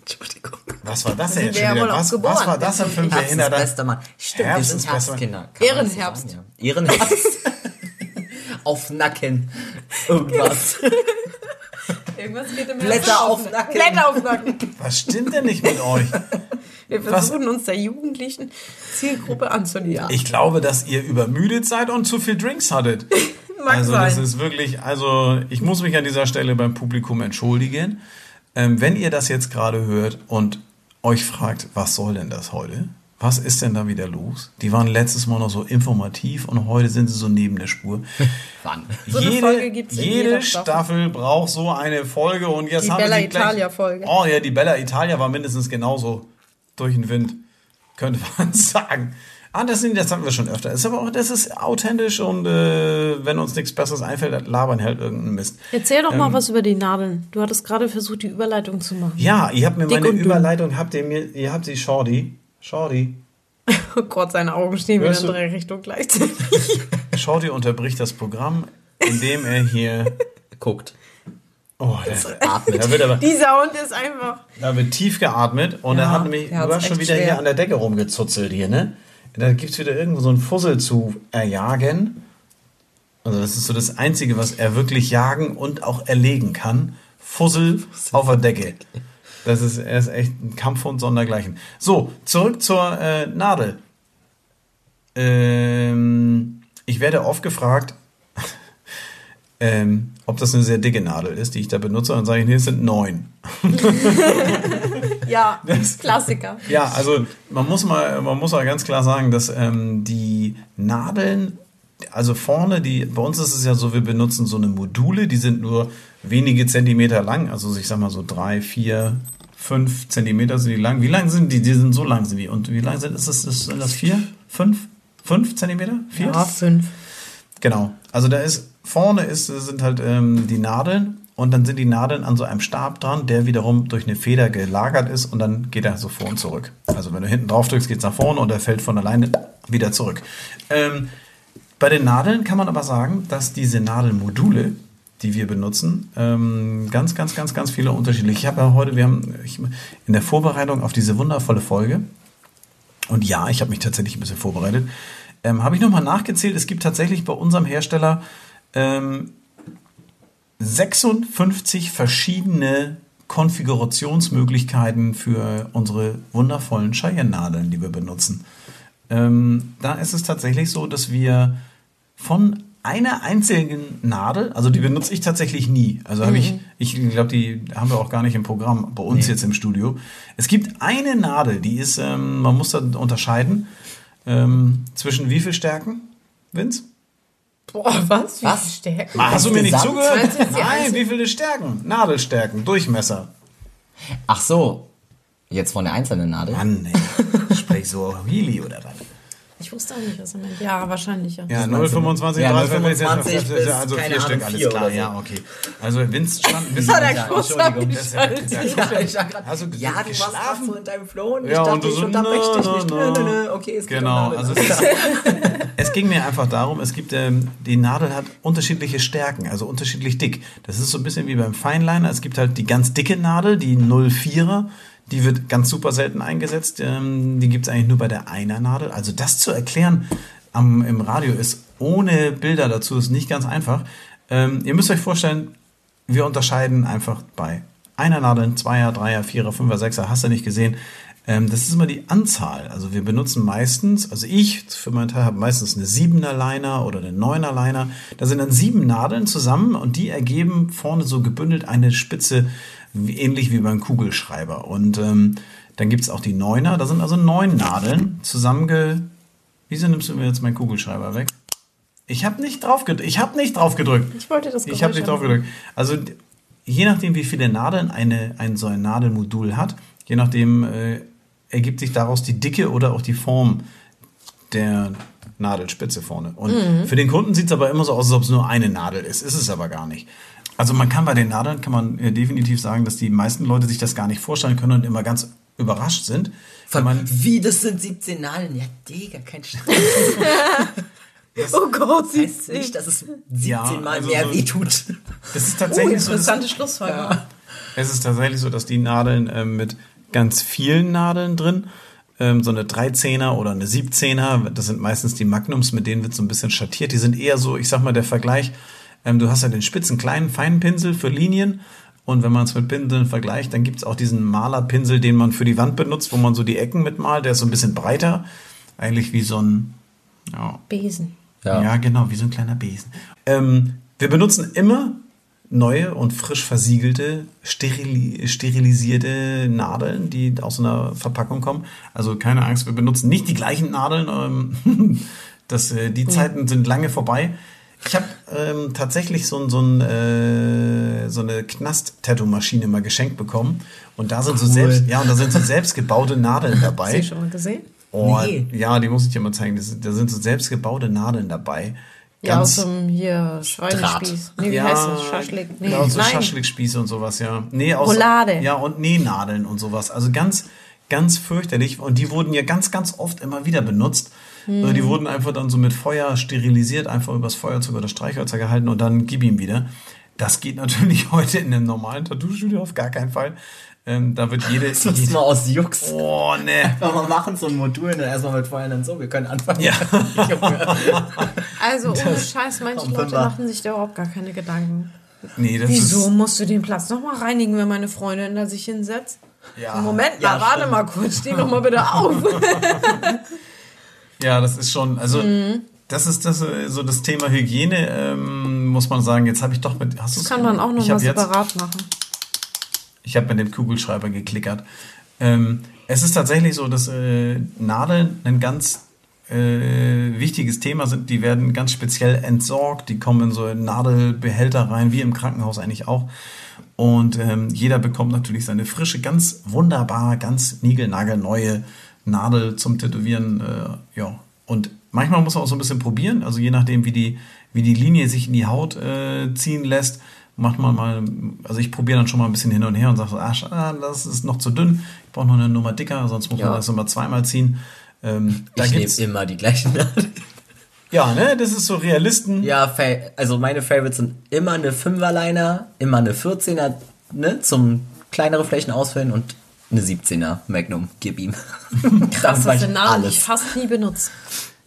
Entschuldigung. was war das denn jetzt schon ja wieder? Was, geboren. was war das denn für ein Herbst ist behinderter? bester Mann. Stimmt, Herbst wir ist sind. Herbstkinder. Ehrenherbst. ja. Ehrenherbst. [laughs] Auf Nacken. Irgendwas. [laughs] Irgendwas geht im Blätter auf Nacken. Blätter auf Nacken. Was stimmt denn nicht mit euch? Wir versuchen uns der jugendlichen Zielgruppe anzunähern. Ich glaube, dass ihr übermüdet seid und zu viel Drinks hattet. [laughs] Mag also sein. das ist wirklich, also ich muss mich an dieser Stelle beim Publikum entschuldigen. Ähm, wenn ihr das jetzt gerade hört und euch fragt, was soll denn das heute? Was ist denn da wieder los? Die waren letztes Mal noch so informativ und heute sind sie so neben der Spur. [laughs] Wann? So eine Folge gibt's in jede jeder Staffel. Staffel braucht so eine Folge und jetzt Die haben Bella wir sie gleich- Italia-Folge. Oh ja, die Bella Italia war mindestens genauso durch den Wind, könnte [laughs] man sagen. Ah, das, sind, das hatten wir schon öfter. Ist aber auch, das ist authentisch und äh, wenn uns nichts Besseres einfällt, labern halt irgendeinen Mist. Erzähl doch mal Ähm. was über die Nadeln. Du hattest gerade versucht, die Überleitung zu machen. Ja, ihr habt mir Dick meine. Überleitung, habt ihr mir, ihr habt sie Shorty. Shorty. [laughs] Oh Gott, seine Augen stehen wieder in drei Richtungen gleichzeitig. [laughs] Shorty unterbricht das Programm, indem er hier. Guckt. Oh, der, [laughs] Atmet. da wird aber Dieser Hund ist einfach. da wird tief geatmet und Ja, er hat nämlich, du hast schon wieder schwer. hier an der Decke rumgezuzelt hier, ne? Da gibt's wieder irgendwo so einen Fussel zu erjagen. Also das ist so das Einzige, was er wirklich jagen und auch erlegen kann. Fussel auf der Decke. Das ist, er ist echt ein Kampfhund sondergleichen. So, zurück zur äh, Nadel. Ähm, ich werde oft gefragt, [laughs] ähm, ob das eine sehr dicke Nadel ist, die ich da benutze. Und dann sage ich, nee, es sind neun. [laughs] Ja, [laughs] Klassiker. Ja, also man muss mal, man muss mal ganz klar sagen, dass ähm, die Nadeln, also vorne, die, bei uns ist es ja so, wir benutzen so eine Module, die sind nur wenige Zentimeter lang, also ich sag mal so drei, vier, fünf Zentimeter sind die lang. Wie lang sind die? Die sind so lang sind die. Und wie lang sind ist das? Ist, sind das vier? Fünf? Fünf Zentimeter? Vier? Ja, fünf. Genau. Also da ist vorne ist, sind halt ähm, die Nadeln und dann sind die Nadeln an so einem Stab dran, der wiederum durch eine Feder gelagert ist und dann geht er so vor und zurück. Also wenn du hinten drauf drückst, geht es nach vorne und er fällt von alleine wieder zurück. Ähm, bei den Nadeln kann man aber sagen, dass diese Nadelmodule, die wir benutzen, ähm, ganz, ganz, ganz, ganz viele unterschiedliche. Ich habe ja heute, wir haben ich, in der Vorbereitung auf diese wundervolle Folge, und ja, ich habe mich tatsächlich ein bisschen vorbereitet, ähm, habe ich nochmal nachgezählt. Es gibt tatsächlich bei unserem Hersteller ähm, 56 verschiedene Konfigurationsmöglichkeiten für unsere wundervollen Cheyenne-Nadeln, die wir benutzen. Ähm, da ist es tatsächlich so, dass wir von einer einzigen Nadel, also die benutze ich tatsächlich nie. Also habe ich, ich glaube, die haben wir auch gar nicht im Programm bei uns jetzt im Studio. Es gibt eine Nadel, die ist, ähm, man muss da unterscheiden ähm, zwischen wie viel Stärken, Vince? Boah, was? Wie Was? Stärken? Ah, hast du mir nicht zugehört? Nein, wie viele Stärken? Nadelstärken, Durchmesser. Ach so. Jetzt von der einzelnen Nadel? Mann, ey. Sprich so [laughs] Wheelie oder was? Ich wusste auch nicht, was er meint. Ja, wahrscheinlich ja. Ja, meinst du? 0,25, Ja, 0,25 bis, also keine vier Ahnung, Stück, alles vier klar, so. ja, okay. Also Vince stand Das hat Ja, Entschuldigung. Das ja- das Ja, du ja, du warst gerade so in deinem Flow und ich Ja, dachte, ich unterbreche dich nicht. na, Nö, na. nö, nö, okay, es geht um Genau, also [laughs] es ging mir einfach darum, es gibt, ähm, die Nadel hat unterschiedliche Stärken, also unterschiedlich dick. Das ist so ein bisschen wie beim Feinliner. Es gibt halt die ganz dicke Nadel, die 04er, die wird ganz super selten eingesetzt. Ähm, die gibt es eigentlich nur bei der Einer-Nadel. Also das zu erklären am, im Radio ist ohne Bilder dazu ist nicht ganz einfach. Ähm, ihr müsst euch vorstellen, wir unterscheiden einfach bei einer Nadel, Zweier, Dreier, Vierer, Fünfer, Sechser, hast du nicht gesehen. Ähm, das ist immer die Anzahl. Also wir benutzen meistens, also ich für meinen Teil habe meistens eine Siebener Liner oder eine Neuner Liner. Da sind dann sieben Nadeln zusammen und die ergeben vorne so gebündelt eine Spitze, ähnlich wie beim Kugelschreiber. Und ähm, dann gibt es auch die Neuner, da sind also neun Nadeln zusammenge... Wieso nimmst du mir jetzt meinen Kugelschreiber weg? Ich habe nicht drauf gedrückt. Ich habe nicht drauf gedrückt. Ich wollte das Ich habe Geräusch nicht drauf gedrückt. Also je nachdem, wie viele Nadeln eine, ein so ein Nadelmodul hat, je nachdem äh, ergibt sich daraus die Dicke oder auch die Form der Nadelspitze vorne. Und Mhm. für den Kunden sieht es aber immer so aus, als ob es nur eine Nadel ist. Ist es aber gar nicht. Also man kann bei den Nadeln, kann man äh, definitiv sagen, dass die meisten Leute sich das gar nicht vorstellen können und immer ganz überrascht sind. Von, man, wie, das sind 17 Nadeln? Ja, Digga, kein Stress. [laughs] Oh Gott, sie Heißt nicht, dass es 17 Ja, Mal also mehr so- wehtut. das ist [laughs] Oh, tatsächlich so, dass, interessante Schlussfolgerung. Es ist tatsächlich so, dass die Nadeln ähm, mit ganz vielen Nadeln drin, ähm, so eine 13er oder eine 17er, das sind meistens die Magnums, mit denen wird so ein bisschen schattiert. Die sind eher so, ich sag mal, der Vergleich, ähm, du hast ja den spitzen kleinen feinen Pinsel für Linien und wenn man es mit Pinseln vergleicht, dann gibt es auch diesen Malerpinsel, den man für die Wand benutzt, wo man so die Ecken mitmalt, der ist so ein bisschen breiter, eigentlich wie so ein, ja, Besen. ja. genau, wie so ein kleiner Besen. Ähm, wir benutzen immer neue und frisch versiegelte, sterili sterilisierte Nadeln, die aus einer Verpackung kommen. Also keine Angst, wir benutzen nicht die gleichen Nadeln. Ähm, [laughs] das, äh, die Zeiten sind lange vorbei. Ich habe ähm, tatsächlich so, so, ein, äh, so eine Knast-Tattoo-Maschine mal geschenkt bekommen. Und da sind so selbst, ja, und da sind so [laughs] selbstgebaute Nadeln dabei. Hast du schon mal gesehen? Oh, Nee. Ja, die muss ich dir mal zeigen. Das, da sind so selbstgebaute Nadeln dabei. Ja, aus Ganz, einem hier Schweinespieß. Nee, wie ja, heißt das? Schaschlik? Nee, ja, so nein. Schaschlikspieße und sowas, ja. Nee, aus, Roulade. Ja, und Nähnadeln und sowas. Also ganz, ganz fürchterlich. Und die wurden ja ganz, ganz oft immer wieder benutzt. Hm. Äh, Die wurden einfach dann so mit Feuer sterilisiert, einfach übers Feuerzeug oder Streichhölzer gehalten und dann gib ihm wieder. Das geht natürlich [laughs] heute in einem normalen Tattoo-Studio auf gar keinen Fall. Ähm, da wird jede. [laughs] Das ist mal aus Jux. oh, ne. Einfach mal machen so ein Modul und dann erstmal mit Feuern dann so, wir können anfangen. Ja. [laughs] Also ohne Scheiß, manche Leute machen sich da überhaupt gar keine Gedanken. Nee, das Wieso ist. musst du den Platz nochmal reinigen, wenn meine Freundin da sich hinsetzt? Ja, Moment Ja, mal, warte mal kurz, steh doch mal bitte auf. Ja, das ist schon. Also. Mhm. Das ist das, äh, so das Thema Hygiene, ähm, muss man sagen. Jetzt habe ich doch mit. Hast Das kann man auch noch mal jetzt, separat machen. Ich habe mit dem Kugelschreiber geklickert. Ähm, es ist tatsächlich so, dass äh, Nadeln ein ganz äh, wichtiges Thema sind. Die werden ganz speziell entsorgt. Die kommen in so Nadelbehälter rein, wie im Krankenhaus eigentlich auch. Und ähm, jeder bekommt natürlich seine frische, ganz wunderbar, ganz niegelnagelneue Nadel zum Tätowieren. Äh, ja. Und manchmal muss man auch so ein bisschen probieren. Also je nachdem, wie die, wie die Linie sich in die Haut äh, ziehen lässt, macht man mal, also ich probiere dann schon mal ein bisschen hin und her und sage ah, das ist noch zu dünn, ich brauche noch eine Nummer dicker, sonst muss man Ja. das immer zweimal ziehen. Ähm, Ich nehme immer die gleichen [laughs] Nadel. ja, ne, das ist so Realisten. Ja, also meine Favorites sind immer eine 5er-Liner, immer eine 14er, ne, zum kleinere Flächen ausfüllen und eine 17er Magnum, gib ihm. Das Dann ist Nadel, die ich fast nie benutze.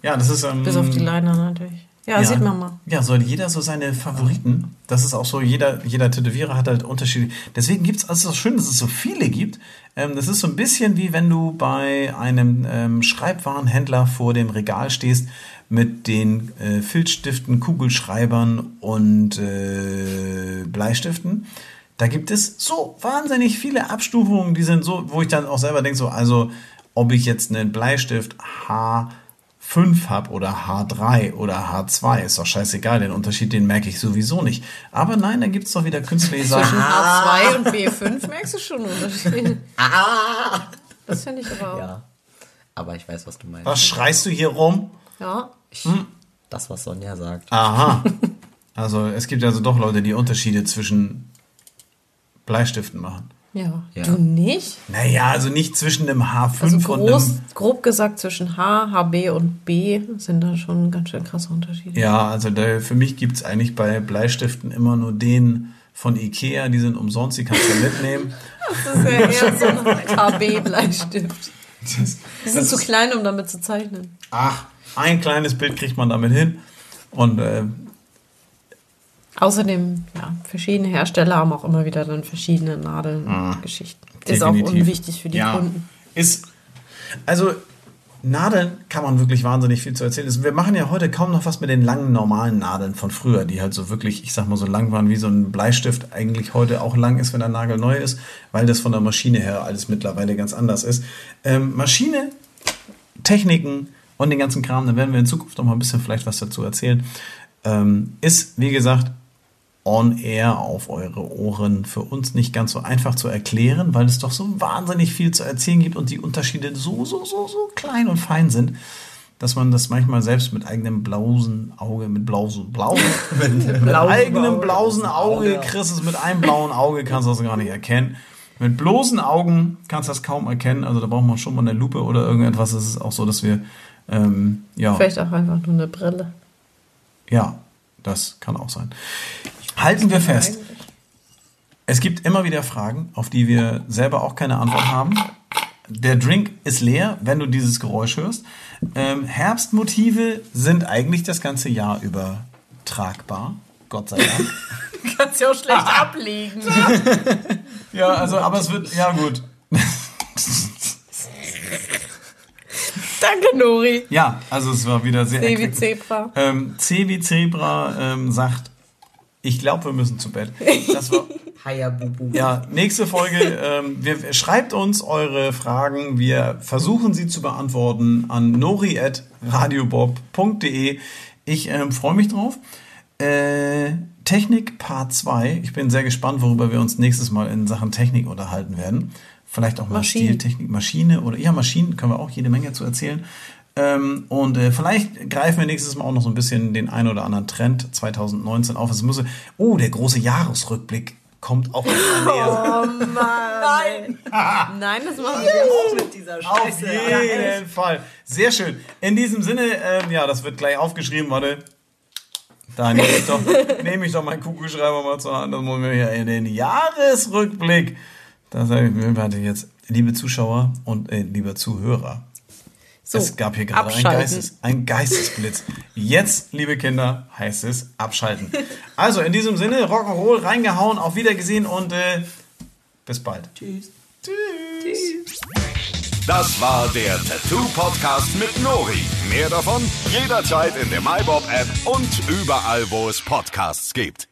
Ja, das ist. Ähm, Bis auf die Liner natürlich. Ja, sieht man mal. Ja, so hat jeder so seine Favoriten. Das ist auch so, jeder, jeder Tätowierer hat halt Unterschiede. Deswegen gibt es, also es ist schön, dass es so viele gibt. Ähm, das ist so ein bisschen wie wenn du bei einem ähm, Schreibwarenhändler vor dem Regal stehst mit den äh, Filzstiften, Kugelschreibern und äh, Bleistiften. Da gibt es so wahnsinnig viele Abstufungen, die sind so, wo ich dann auch selber denke, so, also ob ich jetzt einen Bleistift H5 habe oder H3 oder H2, ist doch scheißegal, den Unterschied, den merke ich sowieso nicht. Aber nein, da gibt es doch wieder Künstler, die Zwischen sagen, A2 und B5 merkst du schon einen Unterschied. [laughs] Ah! Das finde ich aber auch. Ja. Aber ich weiß, was du meinst. was schreist du hier rum? Ja. Das, was Sonja sagt. Aha. [laughs] Also es gibt also doch Leute, die Unterschiede zwischen Bleistiften machen. Ja. Ja. Du nicht? Naja, also nicht zwischen einem H5 Also und groß, einem. grob gesagt zwischen H, HB und B sind da schon ganz schön krasse Unterschiede. Ja, also da, für mich gibt es eigentlich bei Bleistiften immer nur den von Ikea, die sind umsonst, die kannst du mitnehmen. [laughs] Das ist ja eher so ein KB-Bleistift. Das, Die sind zu klein, um damit zu zeichnen. ach, ein kleines Bild kriegt man damit hin. Und äh, Außerdem, ja, verschiedene Hersteller haben auch immer wieder dann verschiedene Nadeln-Geschichten. Ist auch Ah, unwichtig für die ja, Kunden. Ist, also Nadeln kann man wirklich wahnsinnig viel zu erzählen. Wir machen ja heute kaum noch was mit den langen normalen Nadeln von früher, die halt so wirklich, ich sag mal, so lang waren wie so ein Bleistift eigentlich heute auch lang ist, wenn der Nagel neu ist, weil das von der Maschine her alles mittlerweile ganz anders ist. Ähm, Maschine, Techniken und den ganzen Kram, da werden wir in Zukunft noch mal ein bisschen vielleicht was dazu erzählen, ähm, ist, wie gesagt, on air auf eure Ohren für uns nicht ganz so einfach zu erklären, weil es doch so wahnsinnig viel zu erzählen gibt und die Unterschiede so, so, so, so klein und fein sind, dass man das manchmal selbst mit eigenem blausen Auge, mit blausen, blau, [laughs] mit blausen eigenem Auge. blausen Auge, Auge. Chris, es mit einem blauen Auge kannst du das gar nicht erkennen. Mit bloßen Augen kannst du das kaum erkennen, also da braucht man schon mal eine Lupe oder irgendetwas. Es ist auch so, dass wir, ähm, ja. Vielleicht auch einfach nur eine Brille. Ja, das kann auch sein. Halten wir fest. Es gibt immer wieder Fragen, auf die wir selber auch keine Antwort haben. Der Drink ist leer, wenn du dieses Geräusch hörst. Ähm, Herbstmotive sind eigentlich das ganze Jahr über tragbar. Gott sei Dank. [laughs] Kannst ja auch schlecht ablegen. [laughs] ja, also, aber es wird, ja gut. [laughs] Danke, Nori. Ja, also es war wieder sehr C wie. Zebra. Ähm, C wie Zebra ähm, sagt, ich glaube, wir müssen zu Bett. Das war. [laughs] Ja, nächste Folge. Ähm, wir, schreibt uns eure Fragen. Wir versuchen sie zu beantworten an nori.radiobob.de. Ich ähm, freue mich drauf. Äh, Technik Part 2. Ich bin sehr gespannt, worüber wir uns nächstes Mal in Sachen Technik unterhalten werden. Vielleicht auch mal Maschinen. Stiltechnik, Maschine oder ja, Maschinen können wir auch jede Menge zu erzählen. Ähm, und äh, vielleicht greifen wir nächstes Mal auch noch so ein bisschen den ein oder anderen Trend 2019 auf. Es muss, oh, der große Jahresrückblick kommt auch immer näher. Nein. [laughs] Nein, das machen wir auch mit dieser Auf jeden Fall. Sehr schön. In diesem Sinne, ähm, ja, das wird gleich aufgeschrieben, warte. Da nehme ich, doch, nehme ich doch meinen Kugelschreiber mal zur Hand. Das muss mir hier in den Jahresrückblick. Das habe ich mir warte jetzt. Liebe Zuschauer und äh, lieber Zuhörer. So, es gab hier gerade ein, abschalten. Geistes, ein Geistesblitz. Jetzt, liebe Kinder, heißt es abschalten. [laughs] Also in diesem Sinne, Rock'n'Roll reingehauen, auf Wiedergesehen und äh, bis bald. Tschüss. Tschüss. Das war der Tattoo-Podcast mit Nori. Mehr davon jederzeit in der MyBob-App und überall, wo es Podcasts gibt.